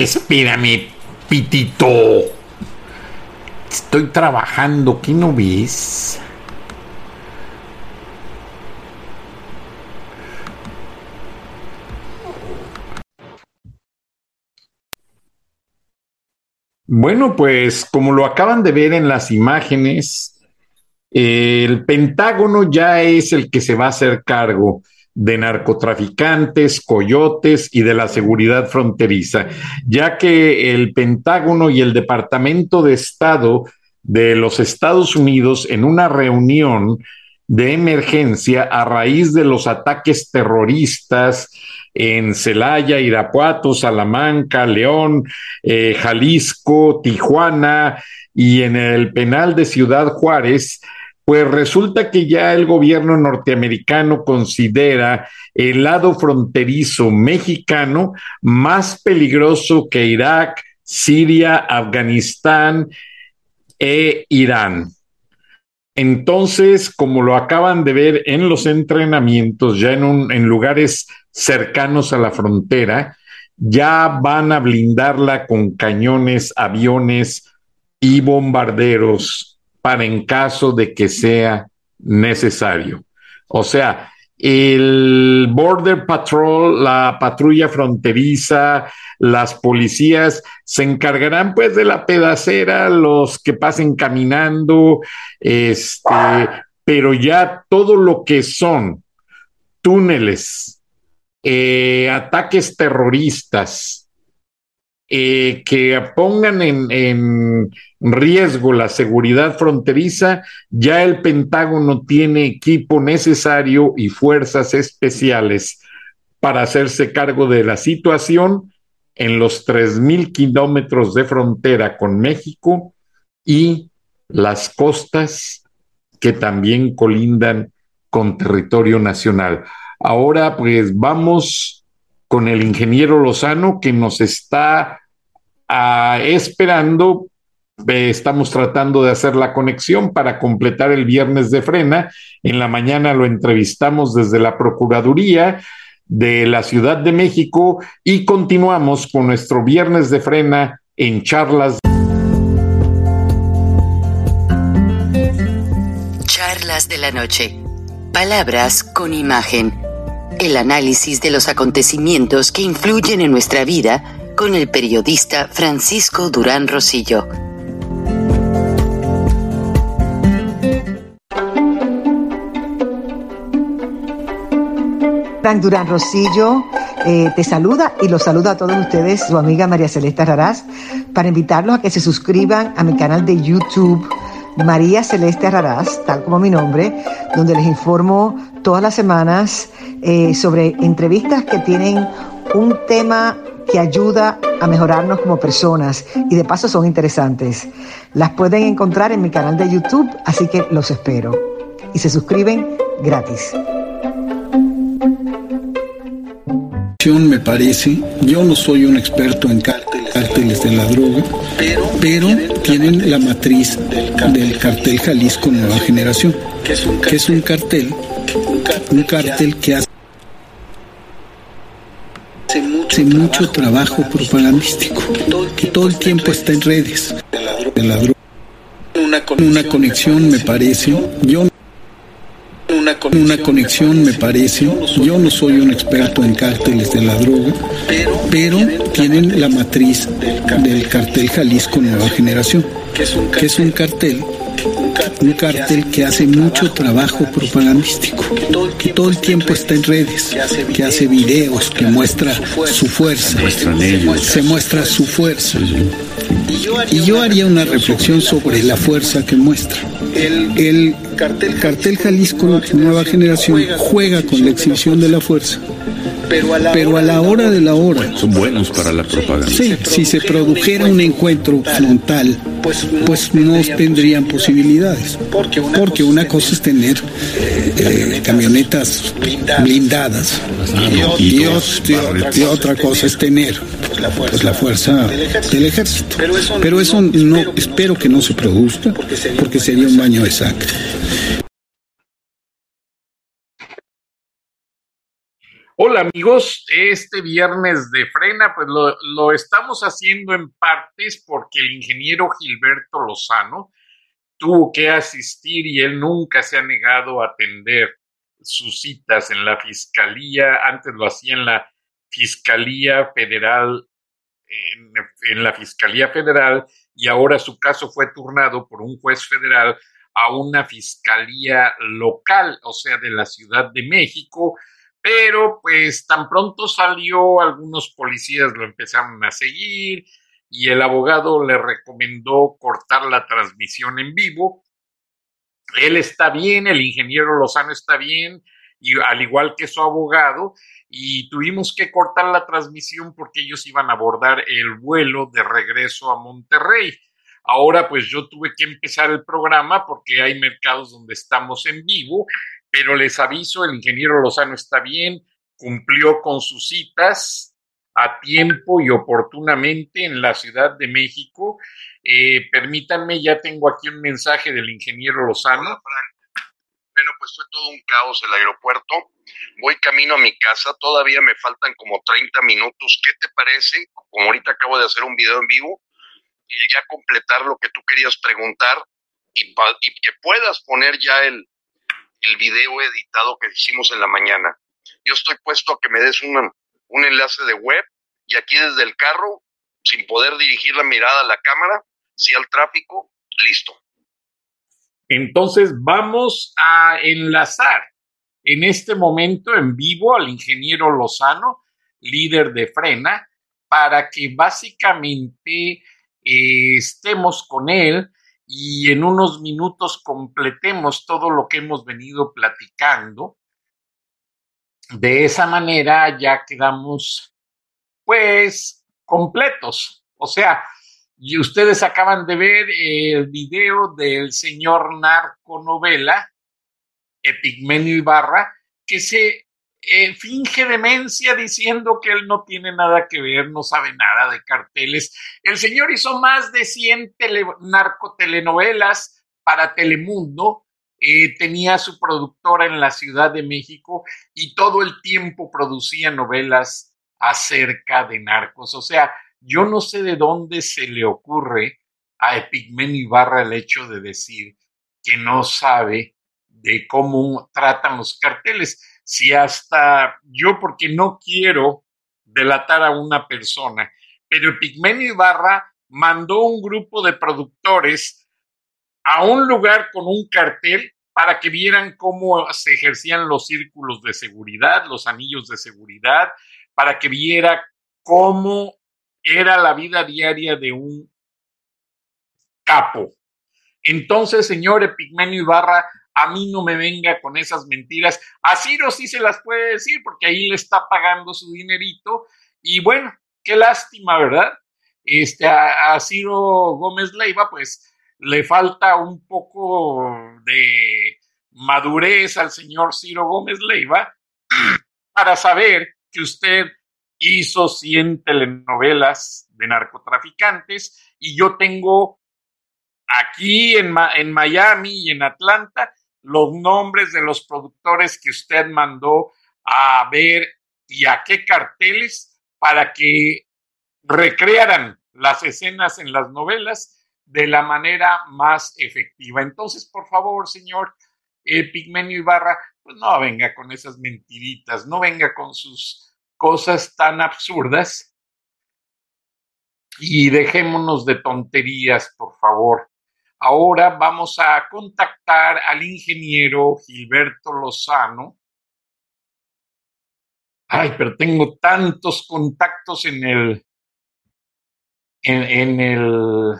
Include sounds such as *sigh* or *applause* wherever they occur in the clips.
Espérame, Pitito. Estoy trabajando, ¿qué no ves? Bueno, pues como lo acaban de ver en las imágenes, el Pentágono ya es el que se va a hacer cargo de narcotraficantes, coyotes y de la seguridad fronteriza, ya que el Pentágono y el Departamento de Estado de los Estados Unidos en una reunión de emergencia a raíz de los ataques terroristas en Celaya, Irapuato, Salamanca, León, eh, Jalisco, Tijuana y en el penal de Ciudad Juárez, pues resulta que ya el gobierno norteamericano considera el lado fronterizo mexicano más peligroso que Irak, Siria, Afganistán e Irán. Entonces, como lo acaban de ver en los entrenamientos, ya en, en lugares cercanos a la frontera, ya van a blindarla con cañones, aviones y bombarderos para en caso de que sea necesario. O sea, el Border Patrol, la patrulla fronteriza, las policías se encargarán pues de la pedacera, los que pasen caminando, este, pero ya todo lo que son túneles, eh, ataques terroristas, eh, que pongan en, en, riesgo la seguridad fronteriza, ya el Pentágono tiene equipo necesario y fuerzas especiales para hacerse cargo de la situación en los 3.000 kilómetros de frontera con México y las costas que también colindan con territorio nacional. Ahora pues vamos con el ingeniero Lozano que nos está esperando. Eh, estamos tratando de hacer la conexión para completar el viernes de frena. En la mañana lo entrevistamos desde la Procuraduría de la Ciudad de México y continuamos con nuestro viernes de frena en charlas. Charlas de la noche. Palabras con imagen. El análisis de los acontecimientos que influyen en nuestra vida con el periodista Francisco Durán Rosillo. Frank Durán Rosillo eh, te saluda y los saluda a todos ustedes, su amiga María Celeste Raraz, para invitarlos a que se suscriban a mi canal de YouTube, María Celeste Raraz, tal como mi nombre, donde les informo todas las semanas eh, sobre entrevistas que tienen un tema que ayuda a mejorarnos como personas y de paso son interesantes. Las pueden encontrar en mi canal de YouTube, así que los espero. y se suscriben gratis. me parece, yo no soy un experto en cárteles de la droga, pero tienen la matriz del cartel Jalisco Nueva Generación, que es un cartel, un cartel que hace mucho trabajo propagandístico, que todo el tiempo está en redes de la droga. Una conexión me parece, yo una conexión, me parece. Yo no soy un experto en cárteles de la droga, pero tienen la matriz del cartel Jalisco Nueva Generación, que es un cartel un cartel que hace mucho trabajo propagandístico, que todo el tiempo está en redes, que hace videos, que muestra su fuerza, se muestra su fuerza. Y yo haría una reflexión sobre la fuerza que muestra. El cartel Jalisco Nueva Generación juega con la exhibición de la fuerza pero a la, hora, de la hora. Son buenos para la propaganda. Sí, si se produjera un encuentro frontal, pues, pues no tendrían posibilidades. Porque una cosa es tener eh, eh, camionetas blindadas y, otra cosa es tener pues la fuerza del ejército. Pero eso no espero que no se produzca porque sería un baño de sangre. Hola amigos, este viernes de frena, pues lo, estamos haciendo en partes porque el ingeniero Gilberto Lozano tuvo que asistir y él nunca se ha negado a atender sus citas en la fiscalía, antes lo hacía en la fiscalía federal, en, la fiscalía federal y ahora su caso fue turnado por un juez federal a una fiscalía local, o sea, de la Ciudad de México pero pues tan pronto salió, algunos policías lo empezaron a seguir y el abogado le recomendó cortar la transmisión en vivo. Él está bien, el ingeniero Lozano está bien, y al igual que su abogado, y tuvimos que cortar la transmisión porque ellos iban a abordar el vuelo de regreso a Monterrey. Ahora pues yo tuve que empezar el programa porque hay mercados donde estamos en vivo pero les aviso, el ingeniero Lozano está bien, cumplió con sus citas a tiempo y oportunamente en la Ciudad de México. Eh, permítanme, ya tengo aquí un mensaje del ingeniero Lozano. Bueno, pues fue todo un caos el aeropuerto. Voy camino a mi casa, todavía me faltan como 30 minutos. ¿Qué te parece? Como ahorita acabo de hacer un video en vivo, y ya completar lo que tú querías preguntar y, que puedas poner ya el, el video editado que hicimos en la mañana. Yo estoy puesto a que me des un, enlace de web y aquí desde el carro, sin poder dirigir la mirada a la cámara, si al tráfico, listo. Entonces vamos a enlazar en este momento en vivo al ingeniero Lozano, líder de Frena, para que básicamente eh, estemos con él y en unos minutos completemos todo lo que hemos venido platicando. De esa manera ya quedamos pues completos. O sea, y ustedes acaban de ver el video del señor narconovela, Epigmenio Ibarra, que se eh, finge demencia diciendo que él no tiene nada que ver, no sabe nada de carteles. El señor hizo más de 100 narcotelenovelas para Telemundo, eh, tenía su productora en la Ciudad de México y todo el tiempo producía novelas acerca de narcos. O sea, yo no sé de dónde se le ocurre a Epigmenio Ibarra el hecho de decir que no sabe de cómo tratan los carteles. Si hasta yo, porque no quiero delatar a una persona, pero Pigmenio Ibarra mandó un grupo de productores a un lugar con un cartel para que vieran cómo se ejercían los círculos de seguridad, los anillos de seguridad, para que viera cómo era la vida diaria de un capo. Entonces, señor Epigmenio Ibarra, a mí no me venga con esas mentiras. A Ciro sí se las puede decir porque ahí le está pagando su dinerito. Y bueno, qué lástima, ¿verdad? Este, a, Ciro Gómez Leiva, pues le falta un poco de madurez al señor Ciro Gómez Leiva *clears throat* para saber que usted hizo 100 telenovelas de narcotraficantes y yo tengo aquí en, en Miami y en Atlanta los nombres de los productores que usted mandó a ver y a qué carteles para que recrearan las escenas en las novelas de la manera más efectiva. Entonces, por favor, señor eh, Pigmenio Ibarra, pues no venga con esas mentiritas, no venga con sus cosas tan absurdas y dejémonos de tonterías, por favor. Ahora vamos a contactar al ingeniero Gilberto Lozano. Ay, pero tengo tantos contactos en el en, el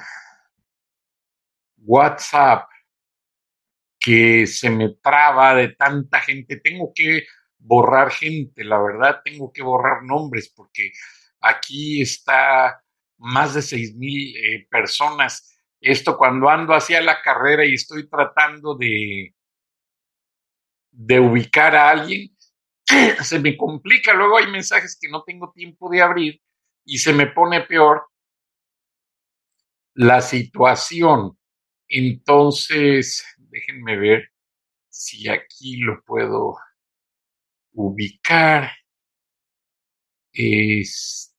WhatsApp que se me traba de tanta gente. Tengo que borrar gente, la verdad, tengo que borrar nombres porque aquí está más de seis mil eh, personas. Esto cuando ando hacia la carrera y estoy tratando de, de ubicar a alguien, *clears throat* se me complica. Luego hay mensajes que no tengo tiempo de abrir y se me pone peor la situación. Entonces, déjenme ver si aquí lo puedo ubicar. Este.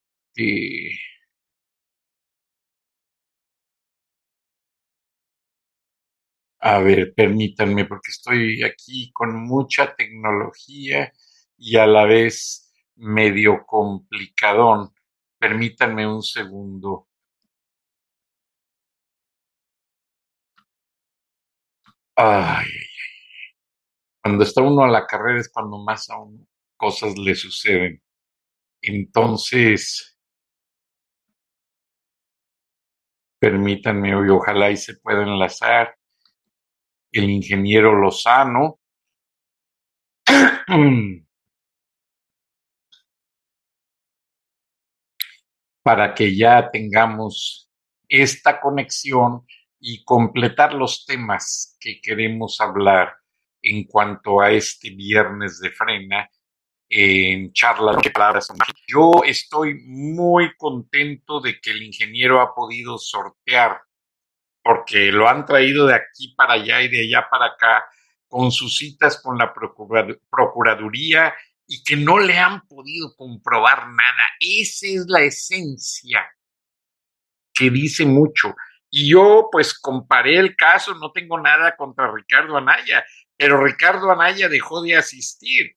A ver, permítanme, porque estoy aquí con mucha tecnología y a la vez medio complicadón. Permítanme un segundo. Ay, cuando está uno a la carrera es cuando más a uno cosas le suceden. Entonces, permítanme hoy, ojalá y se pueda enlazar el ingeniero Lozano. *clears throat* para que ya tengamos esta conexión y completar los temas que queremos hablar en cuanto a este viernes de frena en charlas de palabras. Yo estoy muy contento de que el ingeniero ha podido sortear, porque lo han traído de aquí para allá y de allá para acá, con sus citas con la Procuraduría y que no le han podido comprobar nada. Esa es la esencia que dice mucho. Y yo pues comparé el caso, no tengo nada contra Ricardo Anaya, pero Ricardo Anaya dejó de asistir.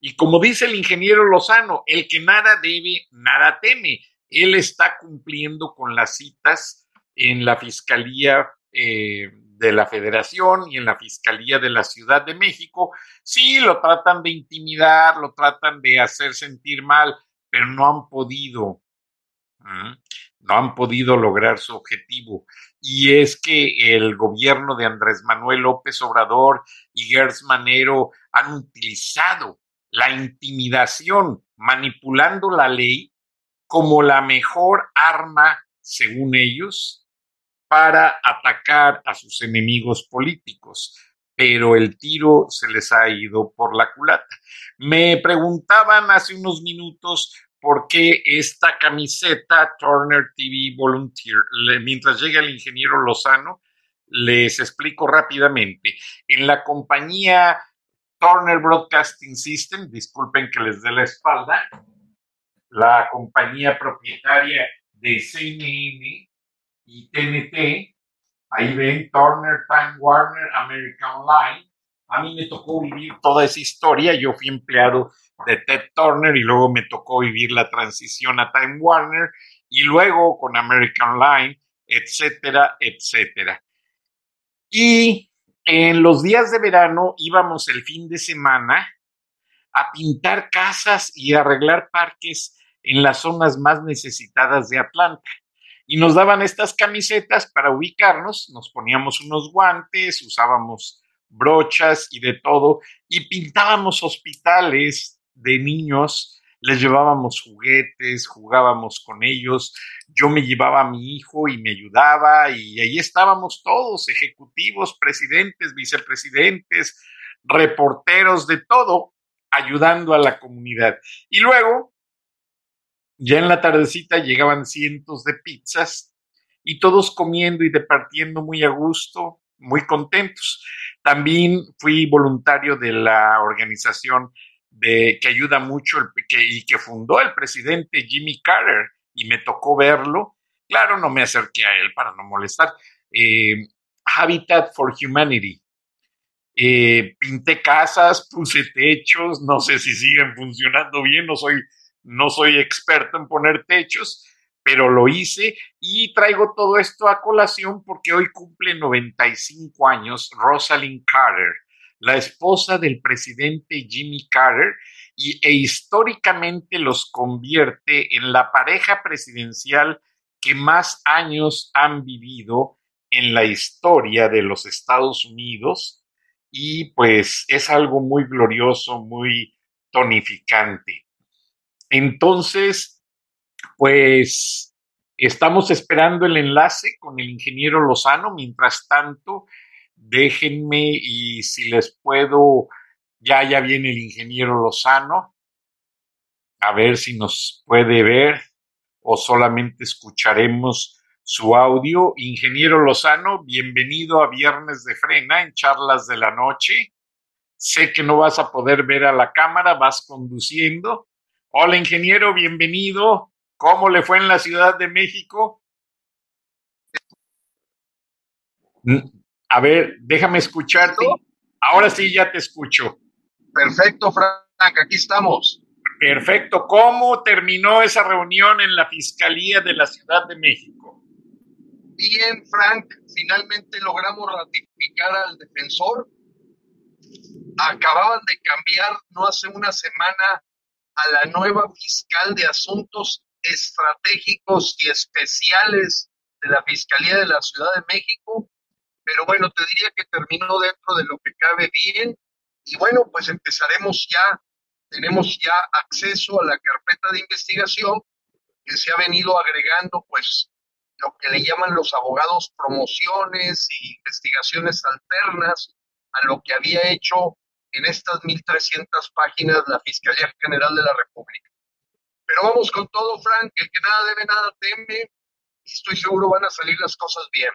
Y como dice el ingeniero Lozano, el que nada debe, nada teme. Él está cumpliendo con las citas en la Fiscalía eh, de la Federación y en la Fiscalía de la Ciudad de México. Sí, lo tratan de intimidar, lo tratan de hacer sentir mal, pero no han podido no han podido lograr su objetivo. Y es que el gobierno de Andrés Manuel López Obrador y Gers Manero han utilizado la intimidación, manipulando la ley como la mejor arma, según ellos, para atacar a sus enemigos políticos. Pero el tiro se les ha ido por la culata. Me preguntaban hace unos minutos por qué esta camiseta Turner TV Volunteer. mientras llega el ingeniero Lozano, les explico rápidamente. En la compañía Turner Broadcasting System, disculpen que les dé la espalda, la compañía propietaria de CNN y TNT, ahí ven Turner, Time Warner, American Online. A mí me tocó vivir toda esa historia, yo fui empleado de Ted Turner y luego me tocó vivir la transición a Time Warner y luego con American Line, etcétera, etcétera. Y en los días de verano íbamos el fin de semana a pintar casas y arreglar parques en las zonas más necesitadas de Atlanta. Y nos daban estas camisetas para ubicarnos, nos poníamos unos guantes, usábamos brochas y de todo, y pintábamos hospitales, de niños les llevábamos juguetes, jugábamos con ellos, yo me llevaba a mi hijo y me ayudaba y ahí estábamos todos, ejecutivos, presidentes, vicepresidentes, reporteros, de todo, ayudando a la comunidad. Y luego, ya en la tardecita llegaban cientos de pizzas y todos comiendo y departiendo muy a gusto, muy contentos. También fui voluntario de la organización que ayuda mucho el, que, y que fundó el presidente Jimmy Carter y me tocó verlo. Claro, no me acerqué a él para no molestar. Eh, Habitat for Humanity. Eh, pinté casas, puse techos, no sé si siguen funcionando bien, no soy, no soy experto en poner techos, pero lo hice y traigo todo esto a colación porque hoy cumple 95 años Rosalind Carter, la esposa del presidente Jimmy Carter, y, e históricamente los convierte en la pareja presidencial que más años han vivido en la historia de los Estados Unidos y pues es algo muy glorioso, muy tonificante. Entonces, pues estamos esperando el enlace con el ingeniero Lozano. Mientras tanto, déjenme y si les puedo, ya, ya viene el ingeniero Lozano, a ver si nos puede ver o solamente escucharemos su audio. Ingeniero Lozano, bienvenido a Viernes de Frena en Charlas de la Noche. Sé que no vas a poder ver a la cámara, vas conduciendo, Hola, ingeniero, bienvenido. ¿Cómo le fue en la Ciudad de México? A ver, déjame escucharte. Ahora sí ya te escucho. Perfecto, Frank, aquí estamos. Perfecto. ¿Cómo terminó esa reunión en la Fiscalía de la Ciudad de México? Bien, Frank, finalmente logramos ratificar al defensor. Acababan de cambiar no hace una semana a la nueva fiscal de asuntos estratégicos y especiales de la Fiscalía de la Ciudad de México, pero bueno, te diría que terminó dentro de lo que cabe bien y bueno, pues empezaremos ya, tenemos ya acceso a la carpeta de investigación que se ha venido agregando pues lo que le llaman los abogados promociones y investigaciones alternas a lo que había hecho en estas 1.300 páginas la Fiscalía General de la República. Pero vamos con todo, Frank, el que nada debe, nada teme, y estoy seguro van a salir las cosas bien.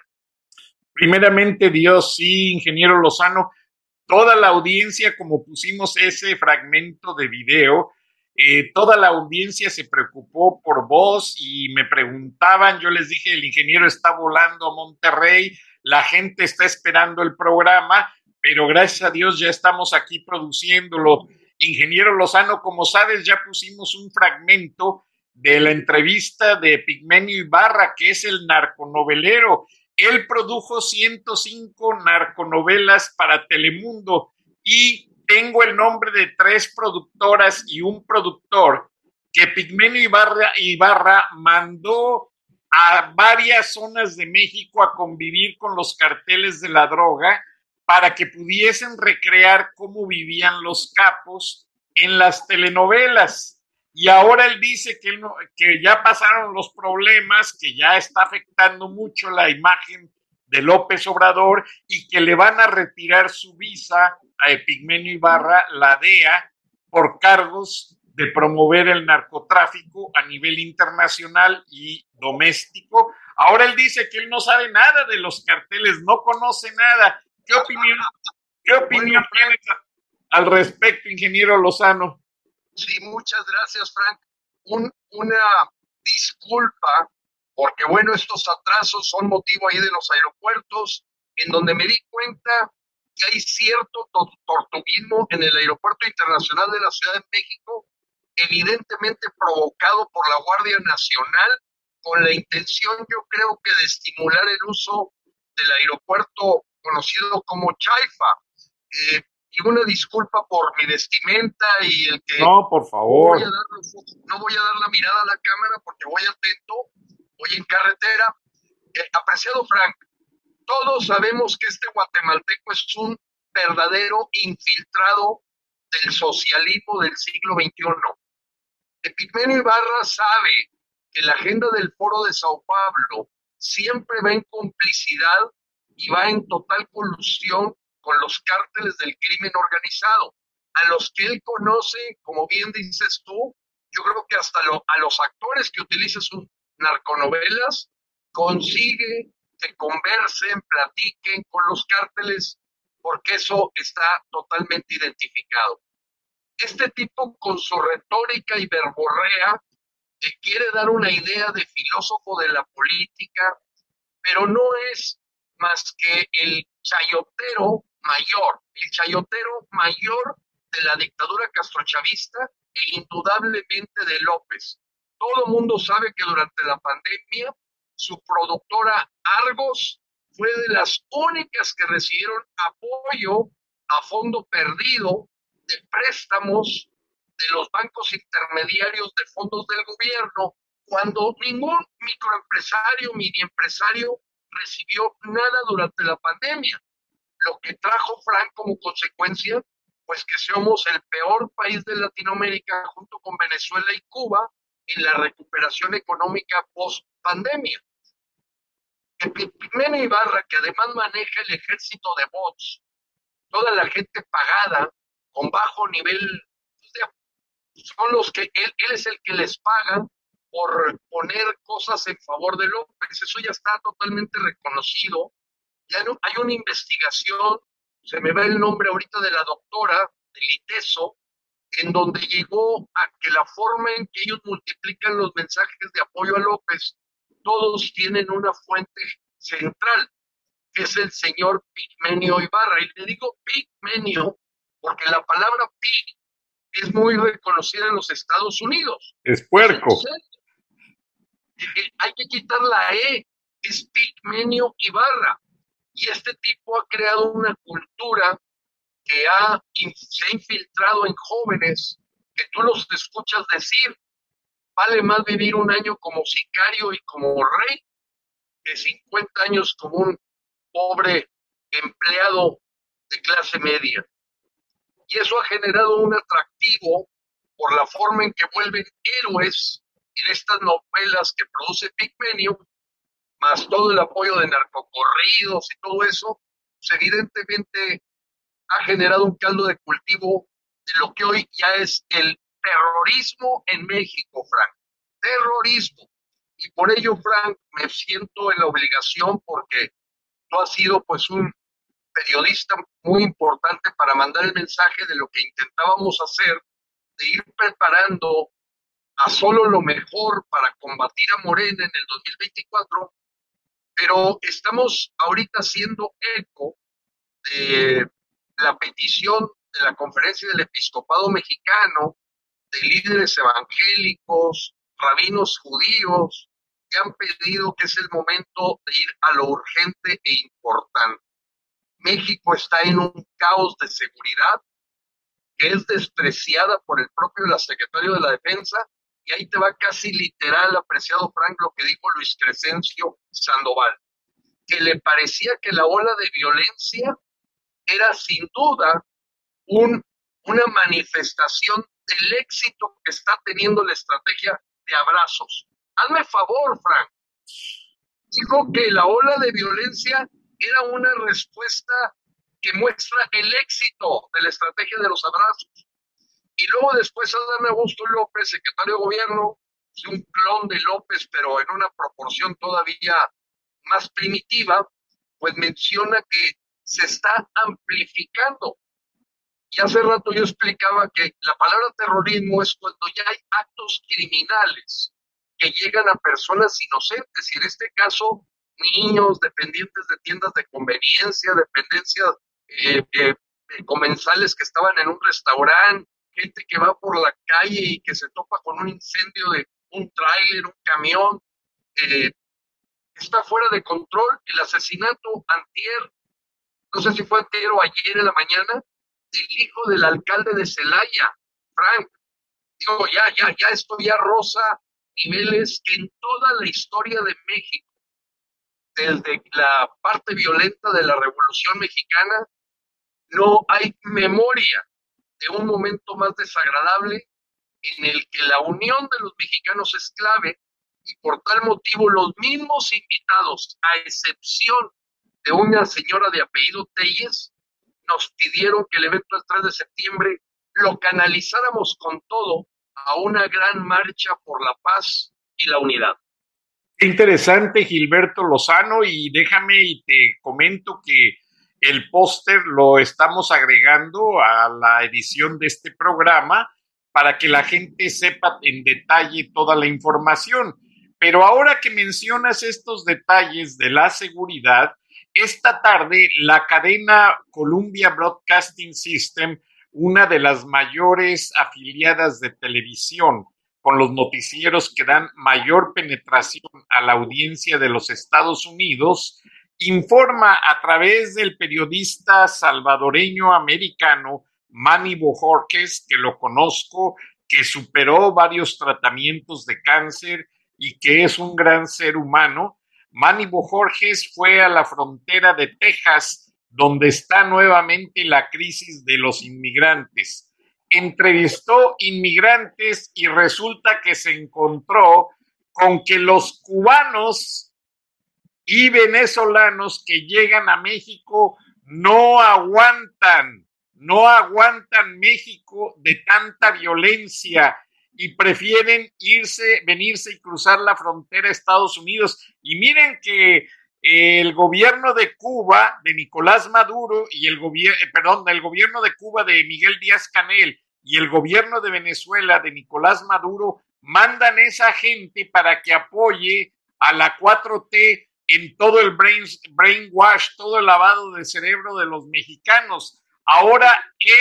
Primeramente, Dios, sí, ingeniero Lozano, toda la audiencia, como pusimos ese fragmento de video, eh, toda la audiencia se preocupó por vos y me preguntaban, yo les dije, el ingeniero está volando a Monterrey, la gente está esperando el programa pero gracias a Dios ya estamos aquí produciéndolo. Ingeniero Lozano, como sabes, ya pusimos un fragmento de la entrevista de Pigmenio Ibarra, que es el narconovelero. Él produjo 105 narconovelas para Telemundo y tengo el nombre de tres productoras y un productor que Pigmenio Ibarra, Ibarra mandó a varias zonas de México a convivir con los carteles de la droga para que pudiesen recrear cómo vivían los capos en las telenovelas. Y ahora él dice que, que ya pasaron los problemas, que ya está afectando mucho la imagen de López Obrador y que le van a retirar su visa a Epigmenio Ibarra, la DEA, por cargos de promover el narcotráfico a nivel internacional y doméstico. Ahora él dice que él no sabe nada de los carteles, no conoce nada ¿Qué opinión, qué opinión tienes al respecto, ingeniero Lozano? Sí, muchas gracias, Frank. una disculpa, porque bueno, estos atrasos son motivo ahí de los aeropuertos, en donde me di cuenta que hay cierto tortuguismo en el Aeropuerto Internacional de la Ciudad de México, evidentemente provocado por la Guardia Nacional, con la intención, yo creo que, de estimular el uso del aeropuerto conocido como Chaifa. Eh, y una disculpa por mi vestimenta y el que... No, por favor. no voy a dar la mirada a la cámara porque voy atento, voy en carretera. Eh, apreciado Frank, todos sabemos que este guatemalteco es un verdadero infiltrado del socialismo del siglo XXI. Epigmenio Ibarra sabe que la agenda del Foro de Sao Paulo siempre va en complicidad y va en total colusión con los cárteles del crimen organizado, a los que él conoce, como bien dices tú, yo creo que hasta a los actores que utilizan sus narconovelas, consigue que conversen, platiquen con los cárteles, porque eso está totalmente identificado. Este tipo con su retórica y verborrea te quiere dar una idea de filósofo de la política, pero no es más que el chayotero mayor, el chayotero mayor de la dictadura castrochavista e indudablemente de López. Todo mundo sabe que durante la pandemia su productora Argos fue de las únicas que recibieron apoyo a fondo perdido de préstamos de los bancos intermediarios de fondos del gobierno, cuando ningún microempresario, mini empresario recibió nada durante la pandemia, lo que trajo Frank como consecuencia, pues que somos el peor país de Latinoamérica junto con Venezuela y Cuba en la recuperación económica post pandemia. Epimene Ibarra, que además maneja el ejército de bots, toda la gente pagada con bajo nivel, son los que él, él es el que les paga por poner cosas en favor de López. Eso ya está totalmente reconocido. Ya no, hay una investigación, se me va el nombre ahorita de la doctora del ITESO, en donde llegó a que la forma en que ellos multiplican los mensajes de apoyo a López, todos tienen una fuente central, que es el señor Pigmenio Ibarra. Y le digo Pigmenio porque la palabra pig es muy reconocida en los Estados Unidos. Es puerco. Hay que quitar la E, es Pigmenio Ibarra. Y este tipo ha creado una cultura que ha, se ha infiltrado en jóvenes, que tú los escuchas decir, vale más vivir un año como sicario y como rey que 50 años como un pobre empleado de clase media. Y eso ha generado un atractivo por la forma en que vuelven héroes en estas novelas que produce Pigmenio, más todo el apoyo de narcocorridos y todo eso, pues evidentemente ha generado un caldo de cultivo de lo que hoy ya es el terrorismo en México, Frank. Terrorismo. Y por ello, Frank, me siento en la obligación porque tú has sido pues un periodista muy importante para mandar el mensaje de lo que intentábamos hacer, de ir preparando a solo lo mejor para combatir a Morena en el 2024, pero estamos ahorita haciendo eco de la petición de la Conferencia del Episcopado Mexicano, de líderes evangélicos, rabinos judíos, que han pedido que es el momento de ir a lo urgente e importante. México está en un caos de seguridad que es despreciada por el propio la secretario de la Defensa, y ahí te va casi literal, apreciado Frank, lo que dijo Luis Crescencio Sandoval, que le parecía que la ola de violencia era sin duda un, una manifestación del éxito que está teniendo la estrategia de abrazos. Hazme favor, Frank. Dijo que la ola de violencia era una respuesta que muestra el éxito de la estrategia de los abrazos. Y luego después Adán Augusto López, secretario de gobierno, un clon de López, pero en una proporción todavía más primitiva, pues menciona que se está amplificando. Y hace rato yo explicaba que la palabra terrorismo es cuando ya hay actos criminales que llegan a personas inocentes, y en este caso niños, dependientes de tiendas de conveniencia, dependencias eh, eh, comensales que estaban en un restaurante, gente que va por la calle y que se topa con un incendio de un tráiler, un camión, eh, está fuera de control. El asesinato antier, no sé si fue antier o ayer en la mañana, del hijo del alcalde de Celaya, Frank. Digo, ya, ya, ya esto ya rosa niveles que en toda la historia de México, desde la parte violenta de la Revolución Mexicana, no hay memoria de un momento más desagradable en el que la unión de los mexicanos es clave y por tal motivo los mismos invitados, a excepción de una señora de apellido Telles, nos pidieron que el evento del 3 de septiembre lo canalizáramos con todo a una gran marcha por la paz y la unidad. Interesante, Gilberto Lozano, y déjame y te comento que el póster lo estamos agregando a la edición de este programa para que la gente sepa en detalle toda la información. Pero ahora que mencionas estos detalles de la seguridad, esta tarde la cadena Columbia Broadcasting System, una de las mayores afiliadas de televisión, con los noticieros que dan mayor penetración a la audiencia de los Estados Unidos, informa a través del periodista salvadoreño americano Manny Bojorquez, que lo conozco, que superó varios tratamientos de cáncer y que es un gran ser humano. Manny Bojorquez fue a la frontera de Texas, donde está nuevamente la crisis de los inmigrantes. Entrevistó inmigrantes y resulta que se encontró con que los cubanos y venezolanos que llegan a México no aguantan, no aguantan México de tanta violencia y prefieren irse, venirse y cruzar la frontera a Estados Unidos. Y miren que el gobierno de Cuba, de Nicolás Maduro, y el gobierno, eh, perdón, el gobierno de Cuba de Miguel Díaz Canel y el gobierno de Venezuela de Nicolás Maduro mandan esa gente para que apoye a la 4T en todo el brain, brainwash, todo el lavado de cerebro de los mexicanos. Ahora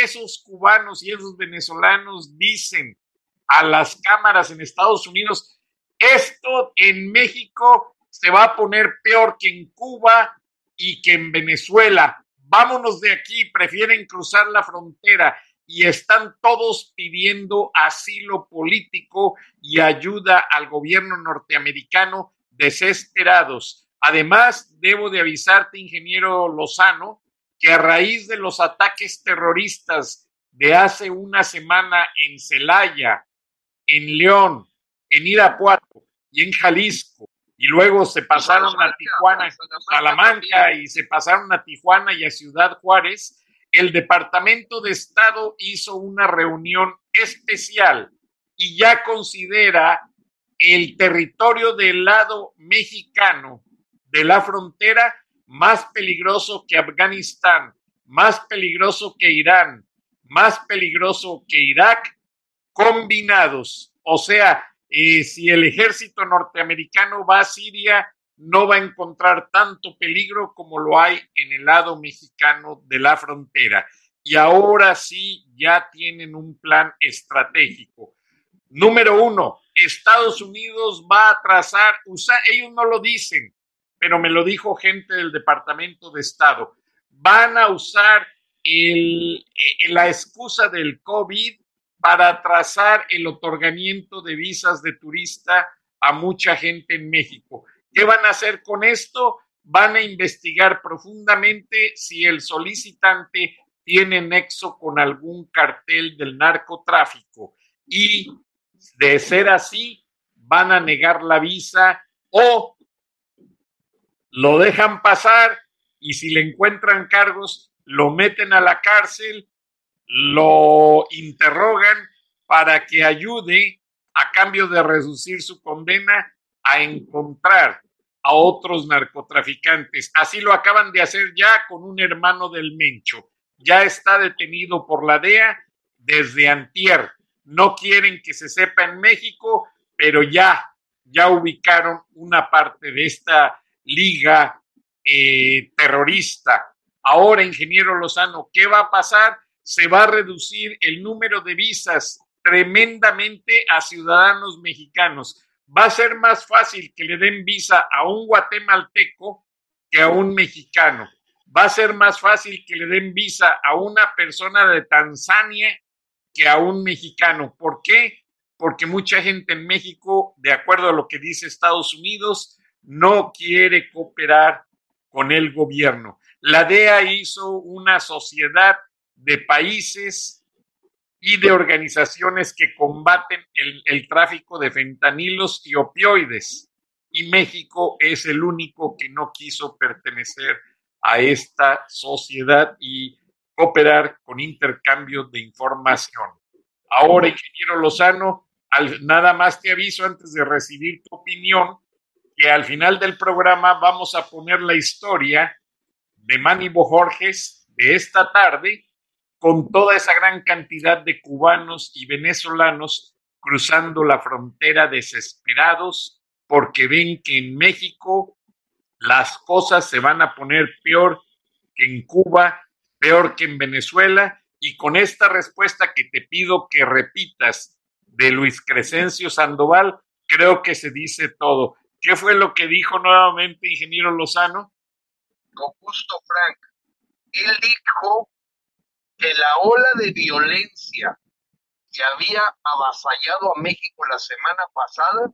esos cubanos y esos venezolanos dicen a las cámaras en Estados Unidos, esto en México se va a poner peor que en Cuba y que en Venezuela. Vámonos de aquí, prefieren cruzar la frontera y están todos pidiendo asilo político y ayuda al gobierno norteamericano desesperados. Además, debo de avisarte, ingeniero Lozano, que a raíz de los ataques terroristas de hace una semana en Celaya, en León, en Irapuato y en Jalisco, y luego se pasaron a Tijuana, Salamanca y se pasaron a Tijuana y a Ciudad Juárez, el Departamento de Estado hizo una reunión especial y ya considera el territorio del lado mexicano de la frontera más peligroso que Afganistán, más peligroso que Irán, más peligroso que Irak, combinados. O sea, eh, si el ejército norteamericano va a Siria, no va a encontrar tanto peligro como lo hay en el lado mexicano de la frontera. Y ahora sí ya tienen un plan estratégico. Número uno, Estados Unidos va a trazar, ellos no lo dicen, pero me lo dijo gente del Departamento de Estado. Van a usar eh, la excusa del COVID para trazar el otorgamiento de visas de turista a mucha gente en México. ¿Qué van a hacer con esto? Van a investigar profundamente si el solicitante tiene nexo con algún cartel del narcotráfico y de ser así, van a negar la visa o lo dejan pasar y si le encuentran cargos, lo meten a la cárcel, lo interrogan para que ayude a cambio de reducir su condena a encontrar a otros narcotraficantes. Así lo acaban de hacer ya con un hermano del Mencho. Ya está detenido por la DEA desde antier. No quieren que se sepa en México, pero ya, ya ubicaron una parte de esta liga eh, terrorista. Ahora, ingeniero Lozano, ¿qué va a pasar? Se va a reducir el número de visas tremendamente a ciudadanos mexicanos. Va a ser más fácil que le den visa a un guatemalteco que a un mexicano. Va a ser más fácil que le den visa a una persona de Tanzania que a un mexicano. ¿Por qué? Porque mucha gente en México, de acuerdo a lo que dice Estados Unidos, no quiere cooperar con el gobierno. La DEA hizo una sociedad de países y de organizaciones que combaten el, tráfico de fentanilos y opioides. Y México es el único que no quiso pertenecer a esta sociedad y cooperar con intercambio de información. Ahora, ingeniero Lozano, al, nada más te aviso antes de recibir tu opinión que al final del programa vamos a poner la historia de Manny Bojorges de esta tarde con toda esa gran cantidad de cubanos y venezolanos cruzando la frontera desesperados porque ven que en México las cosas se van a poner peor que en Cuba, peor que en Venezuela, y con esta respuesta que te pido que repitas de Luis Crescencio Sandoval, creo que se dice todo. ¿Qué fue lo que dijo nuevamente ingeniero Lozano? Con gusto, Frank. Él dijo que la ola de violencia que había avasallado a México la semana pasada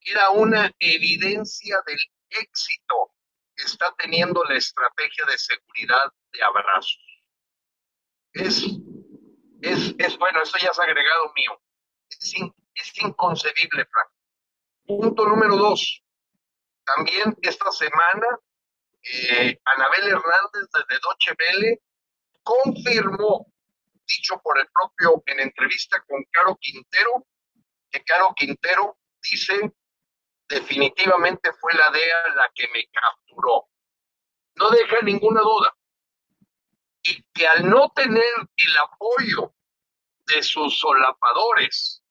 era una evidencia del éxito que está teniendo la estrategia de seguridad de abrazos. Es, es, es bueno, eso ya es agregado mío. Es, es inconcebible, Frank. Punto número dos. También esta semana, eh, Anabel Hernández desde Doche Vele confirmó, dicho por el propio en entrevista con Caro Quintero, que Caro Quintero dice definitivamente fue la DEA la que me capturó. No deja ninguna duda. Y que al no tener el apoyo de sus solapadores,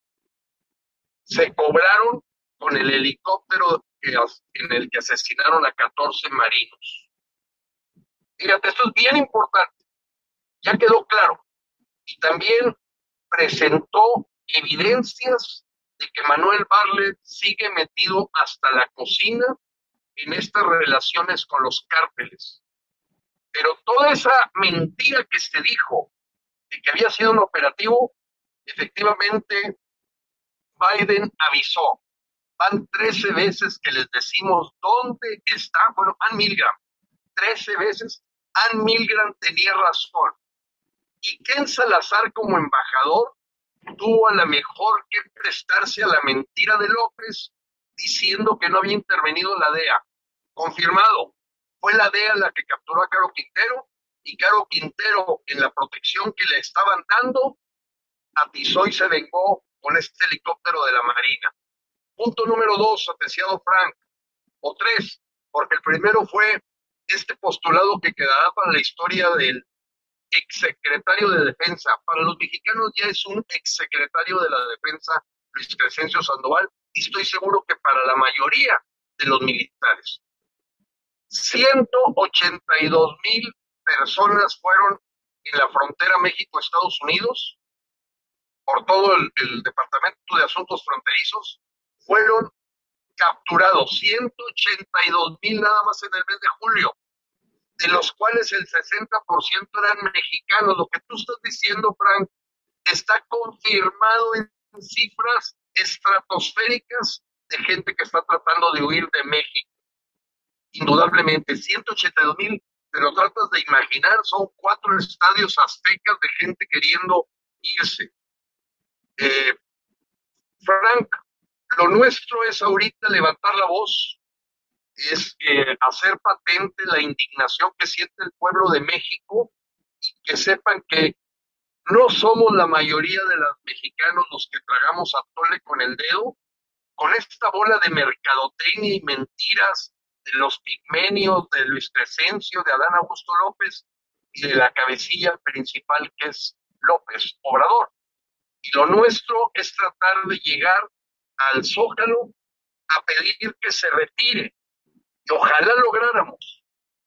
se cobraron con el helicóptero en el que asesinaron a 14 marinos. Fíjate, esto es bien importante. Ya quedó claro. Y también presentó evidencias de que Manuel Barlet sigue metido hasta la cocina en estas relaciones con los cárteles. Pero toda esa mentira que se dijo de que había sido un operativo, efectivamente Biden avisó. Van 13 veces que les decimos dónde está, bueno, Ann Milgram, 13 veces, Ann Milgram tenía razón. Y Ken Salazar como embajador tuvo a la mejor que prestarse a la mentira de López diciendo que no había intervenido la DEA. Confirmado, fue la DEA la que capturó a Caro Quintero y Caro Quintero en la protección que le estaban dando atizó y se vengó con este helicóptero de la Marina. Punto número dos, apreciado Frank, o tres, porque el primero fue este postulado que quedará para la historia del exsecretario de Defensa. Para los mexicanos ya es un exsecretario de la Defensa, Luis Crescencio Sandoval, y estoy seguro que para la mayoría de los militares. 182 mil personas fueron en la frontera México-Estados Unidos, por todo el, Departamento de Asuntos Fronterizos, fueron capturados 182 mil nada más en el mes de julio de los cuales el 60% eran mexicanos. Lo que tú estás diciendo, Frank, está confirmado en cifras estratosféricas de gente que está tratando de huir de México. Indudablemente, 182 mil, te lo tratas de imaginar, son cuatro estadios aztecas de gente queriendo irse. Eh, Frank, lo nuestro es ahorita levantar la voz, es eh, hacer patente la indignación que siente el pueblo de México y que sepan que no somos la mayoría de los mexicanos los que tragamos a tole con el dedo, con esta bola de mercadotecnia y mentiras de los pigmenios, de Luis Crescencio, de Adán Augusto López y de la cabecilla principal que es López Obrador. Y lo nuestro es tratar de llegar al Zócalo a pedir que se retire. Y ojalá lográramos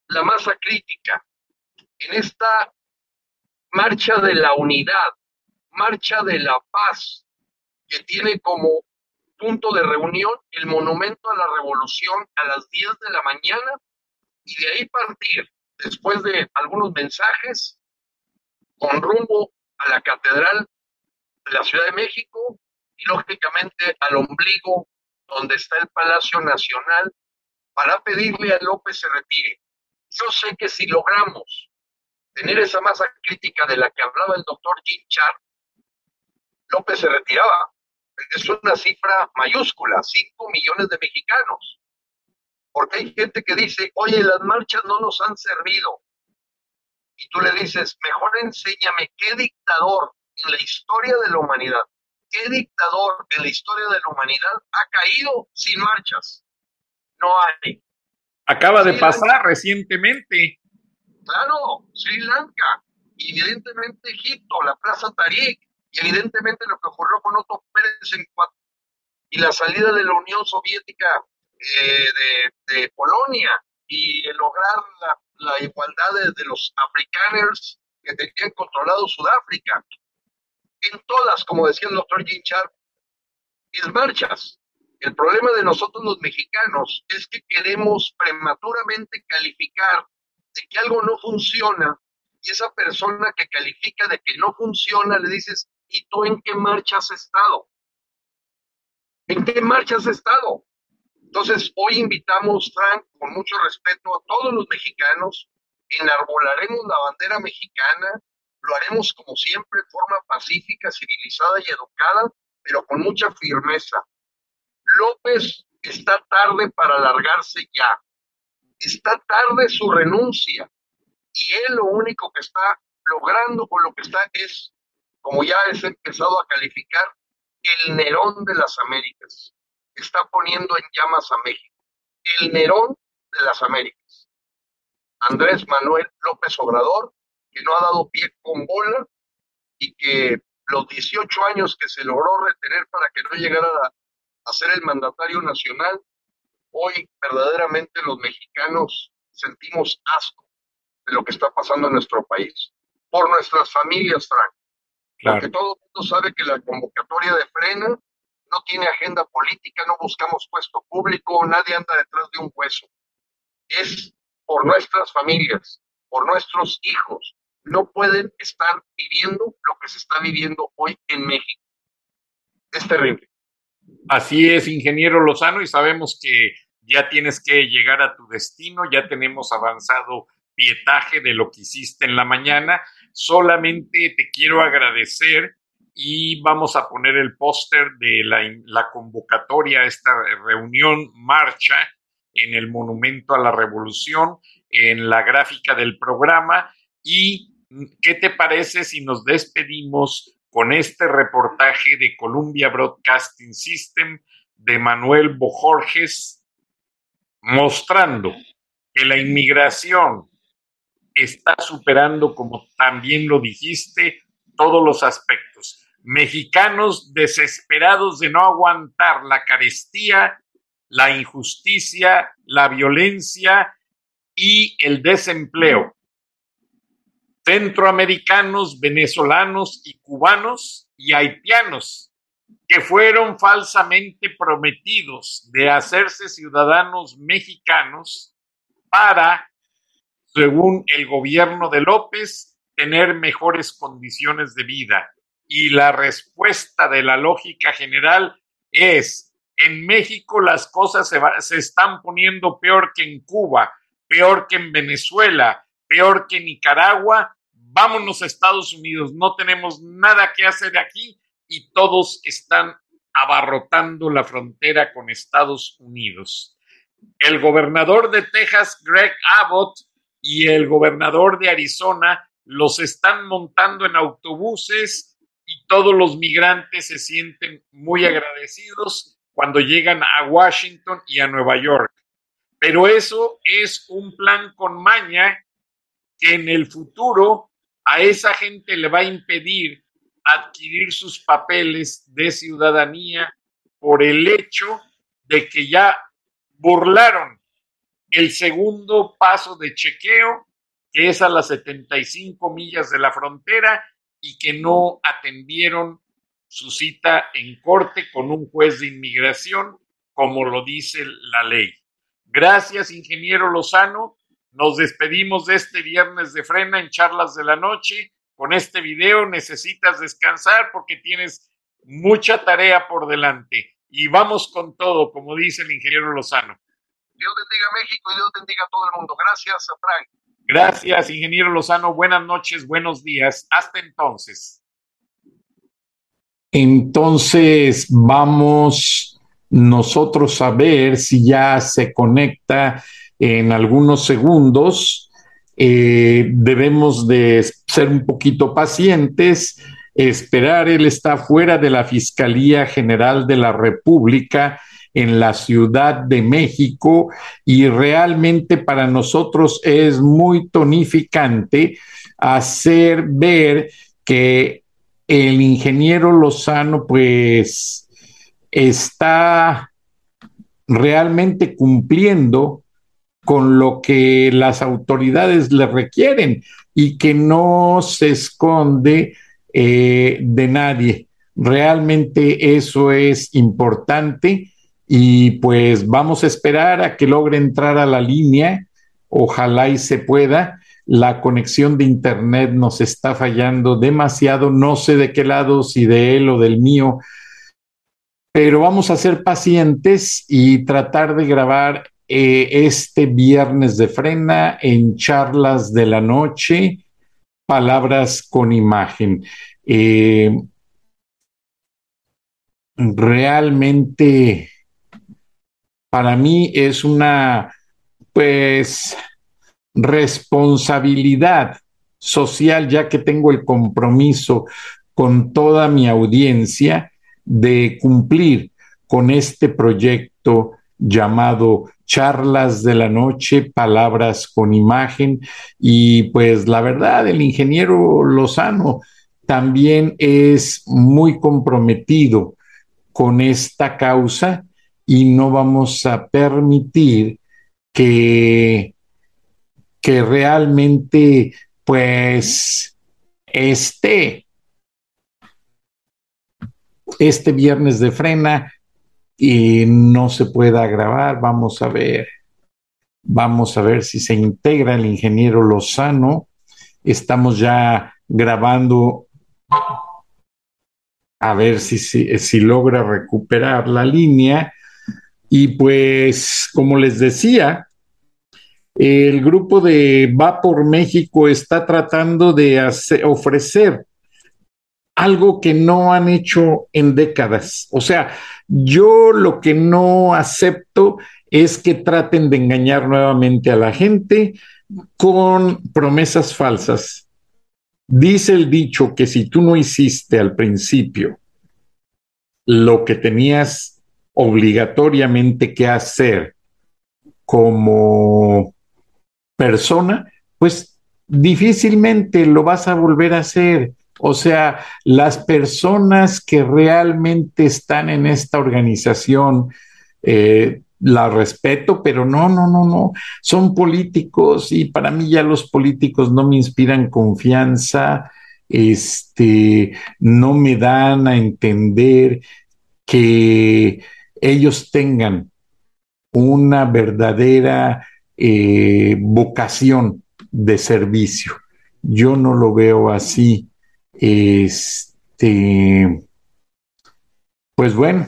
la masa crítica en esta marcha de la unidad, marcha de la paz, que tiene como punto de reunión el monumento a la revolución a las 10 de la mañana. Y de ahí partir, después de algunos mensajes, con rumbo a la Catedral de la Ciudad de México lógicamente al ombligo donde está el Palacio Nacional para pedirle a López se retire. Yo sé que si logramos tener esa masa crítica de la que hablaba el doctor Jim Char, López se retiraba. Es una cifra mayúscula, 5 millones de mexicanos. Porque hay gente que dice, oye, las marchas no nos han servido. Y tú le dices, mejor enséñame qué dictador en la historia de la humanidad, qué dictador en la historia de la humanidad ha caído sin marchas. No hay. Acaba de pasar recientemente. Claro, Sri Lanka, evidentemente Egipto, la Plaza Tariq, y evidentemente lo que ocurrió con Otto Pérez en y la salida de la Unión Soviética eh, de, Polonia y lograr la, igualdad de, los africaners que tenían controlado Sudáfrica. En todas, como decía el doctor Jim Sharp, mis marchas. El problema de nosotros los mexicanos es que queremos prematuramente calificar de que algo no funciona y esa persona que califica de que no funciona le dices, ¿y tú en qué marcha has estado? ¿En qué marcha has estado? Entonces, hoy invitamos, Frank, con mucho respeto a todos los mexicanos, enarbolaremos la bandera mexicana, lo haremos como siempre, de forma pacífica, civilizada y educada, pero con mucha firmeza. López está tarde para largarse ya. Está tarde su renuncia. Y él lo único que está logrando con lo que está es, como ya es empezado a calificar, el Nerón de las Américas. Está poniendo en llamas a México. El Nerón de las Américas. Andrés Manuel López Obrador, que no ha dado pie con bola y que los 18 años que se logró retener para que no llegara a, a ser el mandatario nacional, hoy verdaderamente los mexicanos sentimos asco de lo que está pasando en nuestro país. Por nuestras familias, Frank. Porque todo el mundo sabe que la convocatoria de frena no tiene agenda política, no buscamos puesto público, nadie anda detrás de un hueso. Es por nuestras familias, por nuestros hijos. No pueden estar viviendo lo que se está viviendo hoy en México. Es terrible. Así es, ingeniero Lozano, y sabemos que ya tienes que llegar a tu destino, ya tenemos avanzado pietaje de lo que hiciste en la mañana. Solamente te quiero agradecer y vamos a poner el póster de la, convocatoria a esta reunión marcha en el Monumento a la Revolución, en la gráfica del programa. ¿Y qué te parece si nos despedimos con este reportaje de Columbia Broadcasting System de Manuel Bojorges, mostrando que la inmigración está superando, como también lo dijiste, todos los aspectos. Mexicanos desesperados de no aguantar la carestía, la injusticia, la violencia y el desempleo. Centroamericanos, venezolanos y cubanos y haitianos que fueron falsamente prometidos de hacerse ciudadanos mexicanos para según el gobierno de López, tener mejores condiciones de vida. Y la respuesta de la lógica general es, en México las cosas se, están poniendo peor que en Cuba, peor que en Venezuela, peor que Nicaragua, vámonos a Estados Unidos, no tenemos nada que hacer aquí y todos están abarrotando la frontera con Estados Unidos. El gobernador de Texas, Greg Abbott, y el gobernador de Arizona los están montando en autobuses y todos los migrantes se sienten muy agradecidos cuando llegan a Washington y a Nueva York. Pero eso es un plan con maña que en el futuro a esa gente le va a impedir adquirir sus papeles de ciudadanía por el hecho de que ya burlaron el segundo paso de chequeo, que es a las 75 millas de la frontera y que no atendieron su cita en corte con un juez de inmigración, como lo dice la ley. Gracias, ingeniero Lozano. Nos despedimos de este viernes de frena en charlas de la noche. Con este video necesitas descansar porque tienes mucha tarea por delante. Y vamos con todo, como dice el ingeniero Lozano. Dios bendiga a México y Dios bendiga a todo el mundo. Gracias, Frank. Gracias, ingeniero Lozano. Buenas noches, buenos días. Hasta entonces. Entonces vamos nosotros a ver si ya se conecta en algunos segundos. Eh, debemos de ser un poquito pacientes, esperar. Él está fuera de la Fiscalía General de la República en la Ciudad de México y realmente para nosotros es muy tonificante hacer ver que el ingeniero Lozano pues está realmente cumpliendo con lo que las autoridades le requieren y que no se esconde eh, de nadie. Realmente eso es importante y pues vamos a esperar a que logre entrar a la línea. Ojalá y se pueda. La conexión de Internet nos está fallando demasiado. No sé de qué lado, si de él o del mío, pero vamos a ser pacientes y tratar de grabar eh, este viernes de frena en charlas de la noche, palabras con imagen. Eh, realmente para mí es una, pues, responsabilidad social, ya que tengo el compromiso con toda mi audiencia de cumplir con este proyecto llamado Charlas de la Noche, Palabras con Imagen. Y pues la verdad, el ingeniero Lozano también es muy comprometido con esta causa y no vamos a permitir que, que realmente pues esté este viernes de frena y no se pueda grabar. Vamos a ver, vamos a ver si se integra el ingeniero Lozano. Estamos ya grabando a ver si, si, logra recuperar la línea. Y pues, como les decía, el grupo de Va por México está tratando de ofrecer algo que no han hecho en décadas. O sea, yo lo que no acepto es que traten de engañar nuevamente a la gente con promesas falsas. Dice el dicho que si tú no hiciste al principio lo que tenías obligatoriamente que hacer como persona, pues difícilmente lo vas a volver a hacer. O sea, las personas que realmente están en esta organización, eh, la respeto, pero no, no, no, no, son políticos y para mí ya los políticos no me inspiran confianza, este, no me dan a entender que ellos tengan una verdadera eh, vocación de servicio. Yo no lo veo así. Este, pues bueno,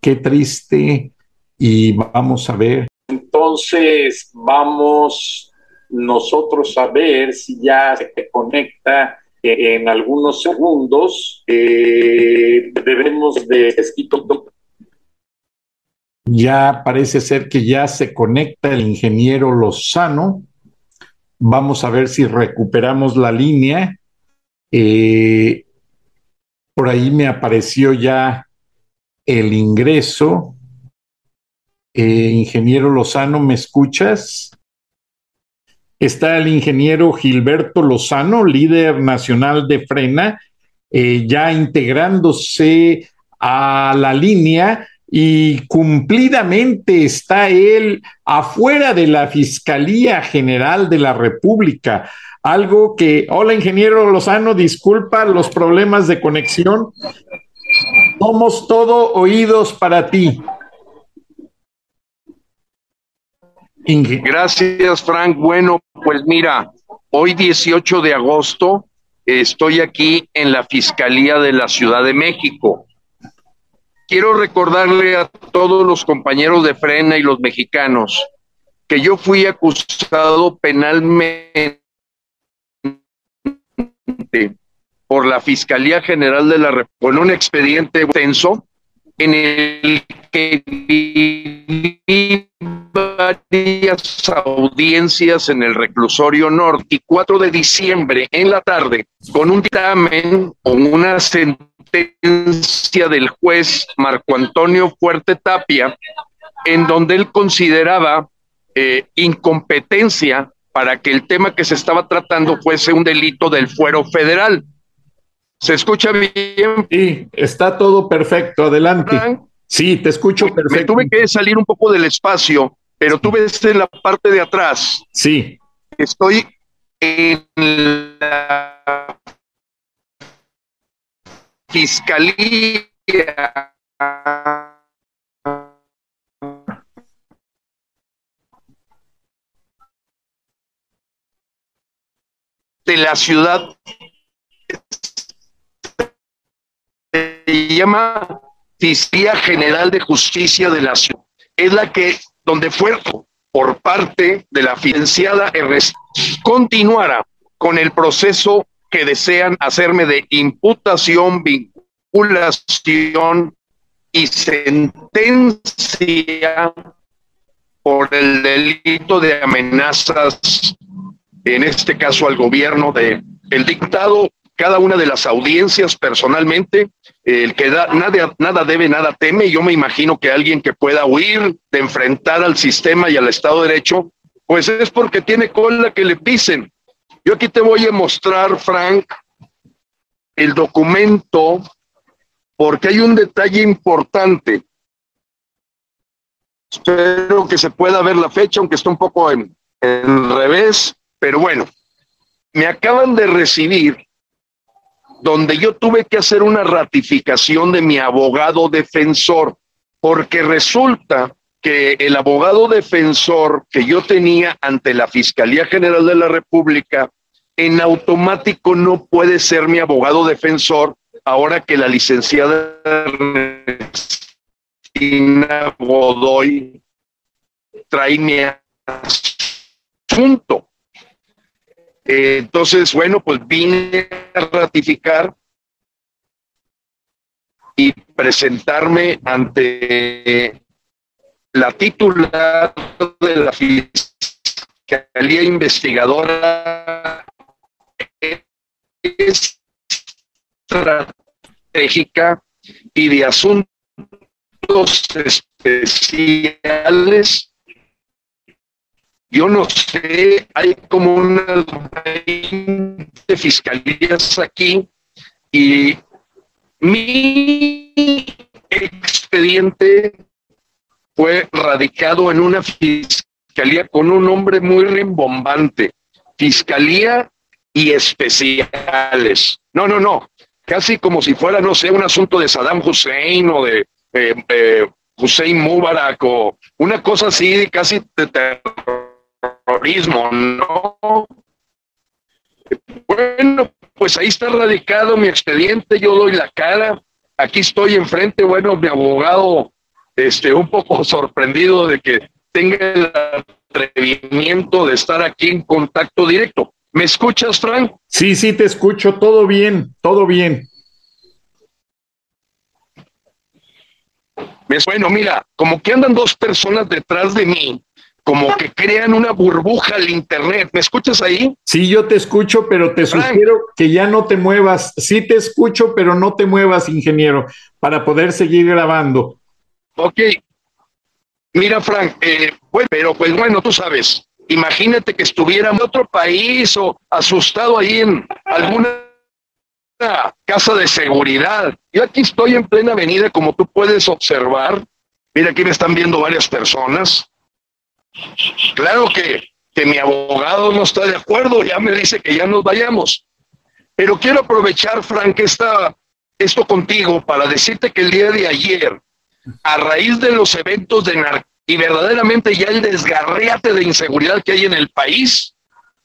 qué triste y vamos a ver. Entonces vamos nosotros a ver si ya se conecta en algunos segundos. Eh, debemos de ya parece ser que ya se conecta el ingeniero Lozano. Vamos a ver si recuperamos la línea. Eh, por ahí me apareció ya el ingreso. Eh, ingeniero Lozano, ¿me escuchas? Está el ingeniero Gilberto Lozano, líder nacional de Frena, eh, ya integrándose a la línea y cumplidamente está él afuera de la Fiscalía General de la República. Algo que, hola ingeniero Lozano, disculpa los problemas de conexión. Somos todo oídos para ti. Gracias, Frank. Bueno, pues mira, hoy 18 de agosto estoy aquí en la Fiscalía de la Ciudad de México quiero recordarle a todos los compañeros de Frena y los mexicanos que yo fui acusado penalmente por la Fiscalía General de la República con un expediente extenso en el que varias audiencias en el reclusorio norte y 4 de diciembre en la tarde con un dictamen o una sentencia del juez Marco Antonio Fuerte Tapia en donde él consideraba eh, incompetencia para que el tema que se estaba tratando fuese un delito del fuero federal. ¿Se escucha bien? Sí, está todo perfecto. Adelante. Sí, te escucho perfecto. Me tuve que salir un poco del espacio, pero tú ves en la parte de atrás. Sí. Estoy en la fiscalía de la ciudad se llama Fiscalía General de Justicia de la Ciudad. Es la que, donde fue por parte de la financiada RS, continuara con el proceso que desean hacerme de imputación, vinculación y sentencia por el delito de amenazas en este caso al gobierno de el dictado cada una de las audiencias personalmente, el que da, nada, nada debe, nada teme. Yo me imagino que alguien que pueda huir de enfrentar al sistema y al Estado de Derecho, pues es porque tiene cola que le pisen. Yo aquí te voy a mostrar, Frank, el documento, porque hay un detalle importante. Espero que se pueda ver la fecha, aunque está un poco en, en revés. Pero bueno, me acaban de recibir donde yo tuve que hacer una ratificación de mi abogado defensor, porque resulta que el abogado defensor que yo tenía ante la Fiscalía General de la República en automático no puede ser mi abogado defensor ahora que la licenciada Cristina Godoy trae mi asunto. Eh, entonces, bueno, pues vine a ratificar y presentarme ante la titular de la Fiscalía Investigadora Estratégica y de Asuntos Especiales yo no sé, hay como unas 20 fiscalías aquí y mi expediente fue radicado en una fiscalía con un nombre muy rimbombante, Fiscalía y Especiales. No, no, no, casi como si fuera, no sé, un asunto de Saddam Hussein o de eh, eh, Hussein Mubarak o una cosa así, casi de terror terrorismo, ¿no? Bueno, pues ahí está radicado mi expediente, yo doy la cara, aquí estoy enfrente, bueno, mi abogado, este, un poco *laughs* sorprendido de que tenga el atrevimiento de estar aquí en contacto directo. ¿Me escuchas, Frank? Sí, sí, te escucho, todo bien, todo bien. Bueno, mira, como que andan dos personas detrás de mí como que crean una burbuja al Internet. ¿Me escuchas ahí? Sí, yo te escucho, pero te sugiero que ya no te muevas. Sí te escucho, pero no te muevas, ingeniero, para poder seguir grabando. Ok. Mira, Frank, eh, pero pues bueno, tú sabes, imagínate que estuviera en otro país o asustado ahí en alguna casa de seguridad. Yo aquí estoy en plena avenida, como tú puedes observar. Mira, aquí me están viendo varias personas. Claro que, que mi abogado no está de acuerdo, ya me dice que ya nos vayamos. Pero quiero aprovechar, Frank, esta, esto contigo para decirte que el día de ayer, a raíz de los eventos de nar y verdaderamente ya el desgarriate de inseguridad que hay en el país,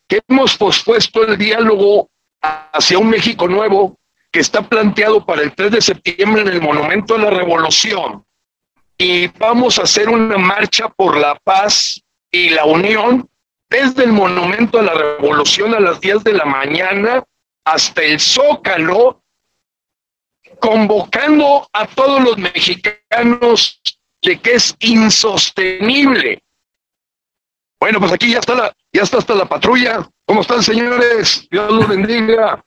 que hemos pospuesto el diálogo hacia un México nuevo que está planteado para el 3 de septiembre en el Monumento a la Revolución. Y vamos a hacer una marcha por la paz y la unión desde el Monumento a la Revolución a las 10 de la mañana hasta el Zócalo, convocando a todos los mexicanos de que es insostenible. Bueno, pues aquí ya está la, ya está hasta la patrulla. ¿Cómo están, señores? Dios los bendiga.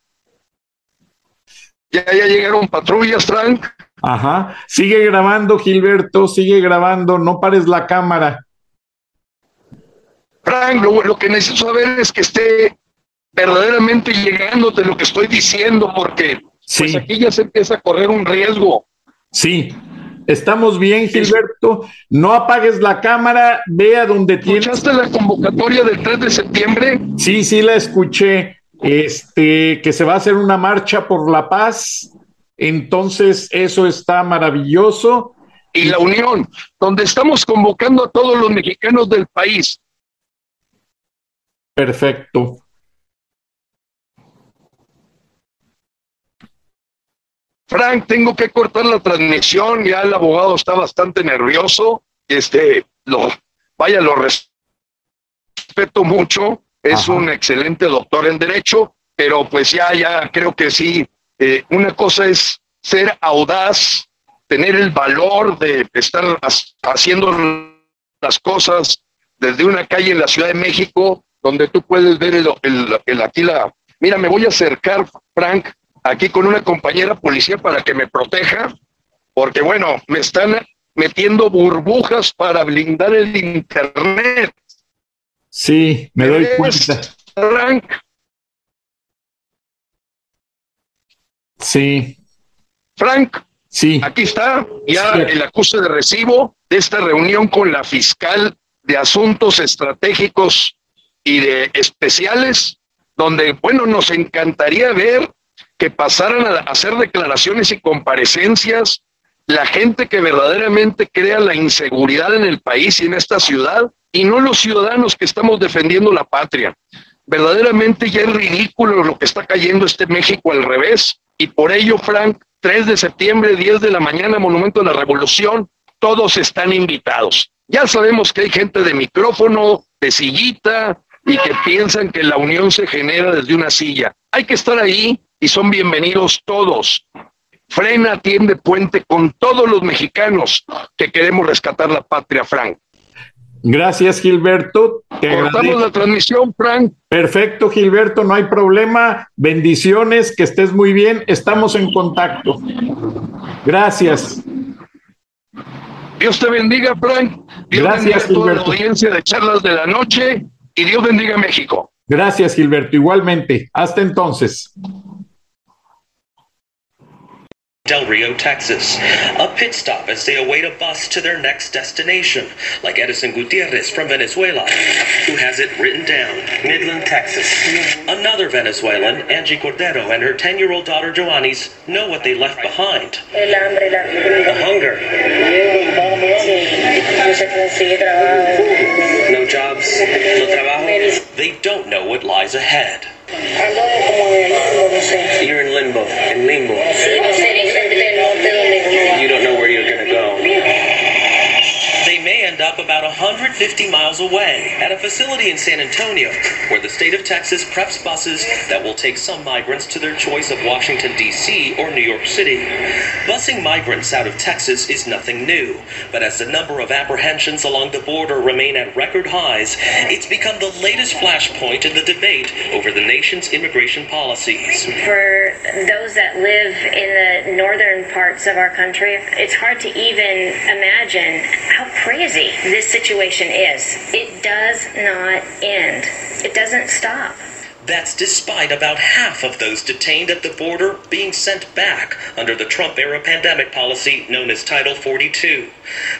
Ya, ya llegaron patrullas, Frank. Ajá. Sigue grabando, Gilberto, sigue grabando, no pares la cámara. Frank, lo, lo que necesito saber es que esté verdaderamente llegando de lo que estoy diciendo, porque Sí. pues aquí ya se empieza a correr un riesgo. Sí, estamos bien, Gilberto. No apagues la cámara, ve a donde tienes. ¿Escuchaste la convocatoria del 3 de septiembre? Sí, sí, la escuché. Este, que se va a hacer una marcha por la paz. Entonces, eso está maravilloso. y la Unión, donde estamos convocando a todos los mexicanos del país. Perfecto. Frank, tengo que cortar la transmisión, ya el abogado está bastante nervioso, este, lo, vaya, lo res- respeto mucho, es Ajá. un excelente doctor en Derecho, pero pues ya, ya creo que sí, eh, una cosa es ser audaz, tener el valor de estar ha- haciendo las cosas desde una calle en la Ciudad de México, donde tú puedes ver el, el- el- aquí la... Mira, me voy a acercar, Frank, aquí con una compañera policía para que me proteja, porque bueno, me están metiendo burbujas para blindar el Internet. Sí, me doy ¿Ves, cuenta. Frank, Sí, Frank, sí. Aquí está ya Sí. el acuse de recibo de esta reunión con la fiscal de asuntos estratégicos y de especiales, donde, bueno, nos encantaría ver que pasaran a hacer declaraciones y comparecencias la gente que verdaderamente crea la inseguridad en el país y en esta ciudad, y no los ciudadanos que estamos defendiendo la patria. Verdaderamente ya es ridículo lo que está cayendo este México al revés, y por ello, Frank, 3 de septiembre, 10 de la mañana, Monumento de la Revolución, todos están invitados. Ya sabemos que hay gente de micrófono, de sillita, y que piensan que la unión se genera desde una silla. Hay que estar ahí y son bienvenidos todos. Frena, tiende puente con todos los mexicanos que queremos rescatar la patria, Frank. Gracias, Gilberto. Te Cortamos agradezco. la transmisión, Frank. Perfecto, Gilberto, no hay problema. Bendiciones, que estés muy bien. Estamos en contacto. Gracias. Dios te bendiga, Frank. Dios Gracias, bendiga a toda la audiencia de charlas de la noche y Dios bendiga a México. Gracias, Gilberto. Igualmente. Hasta entonces. Del Rio, Texas. A pit stop as they await a bus to their next destination, like Edison Gutierrez from Venezuela, who has it written down. Midland, Texas. Another Venezuelan, Angie Cordero, and her 10 year old daughter Joannis know what they left behind the hunger, no jobs, no trabajo. They don't know what lies ahead. You're in limbo, in limbo. You don't know where you're gonna go. End up about 150 miles away at a facility in San Antonio where the state of Texas preps buses that will take some migrants to their choice of Washington, D.C. or New York City. Busing migrants out of Texas is nothing new, but as the number of apprehensions along the border remain at record highs, it's become the latest flashpoint in the debate over the nation's immigration policies. For those that live in the northern parts of our country, it's hard to even imagine how crazy this situation is. It does not end. It doesn't stop. That's despite about half of those detained at the border being sent back under the Trump era pandemic policy known as Title 42.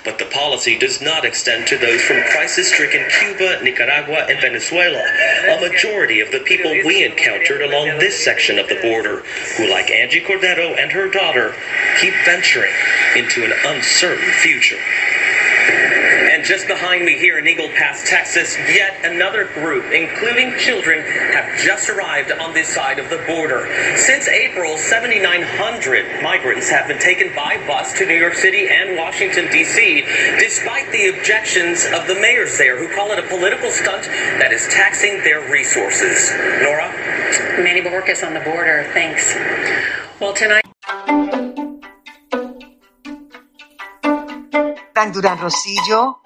But the policy does not extend to those from crisis stricken Cuba, Nicaragua, and Venezuela, a majority of the people we encountered along this section of the border, who, like Angie Cordero and her daughter, keep venturing into an uncertain future. And just behind me here in Eagle Pass, Texas, yet another group, including children, have just arrived on this side of the border. Since April, 7,900 migrants have been taken by bus to New York City and Washington, D.C., despite the objections of the mayors there who call it a political stunt that is taxing their resources. Nora? Manny Borges on the border. Thanks. Well, tonight. Durán Rosillo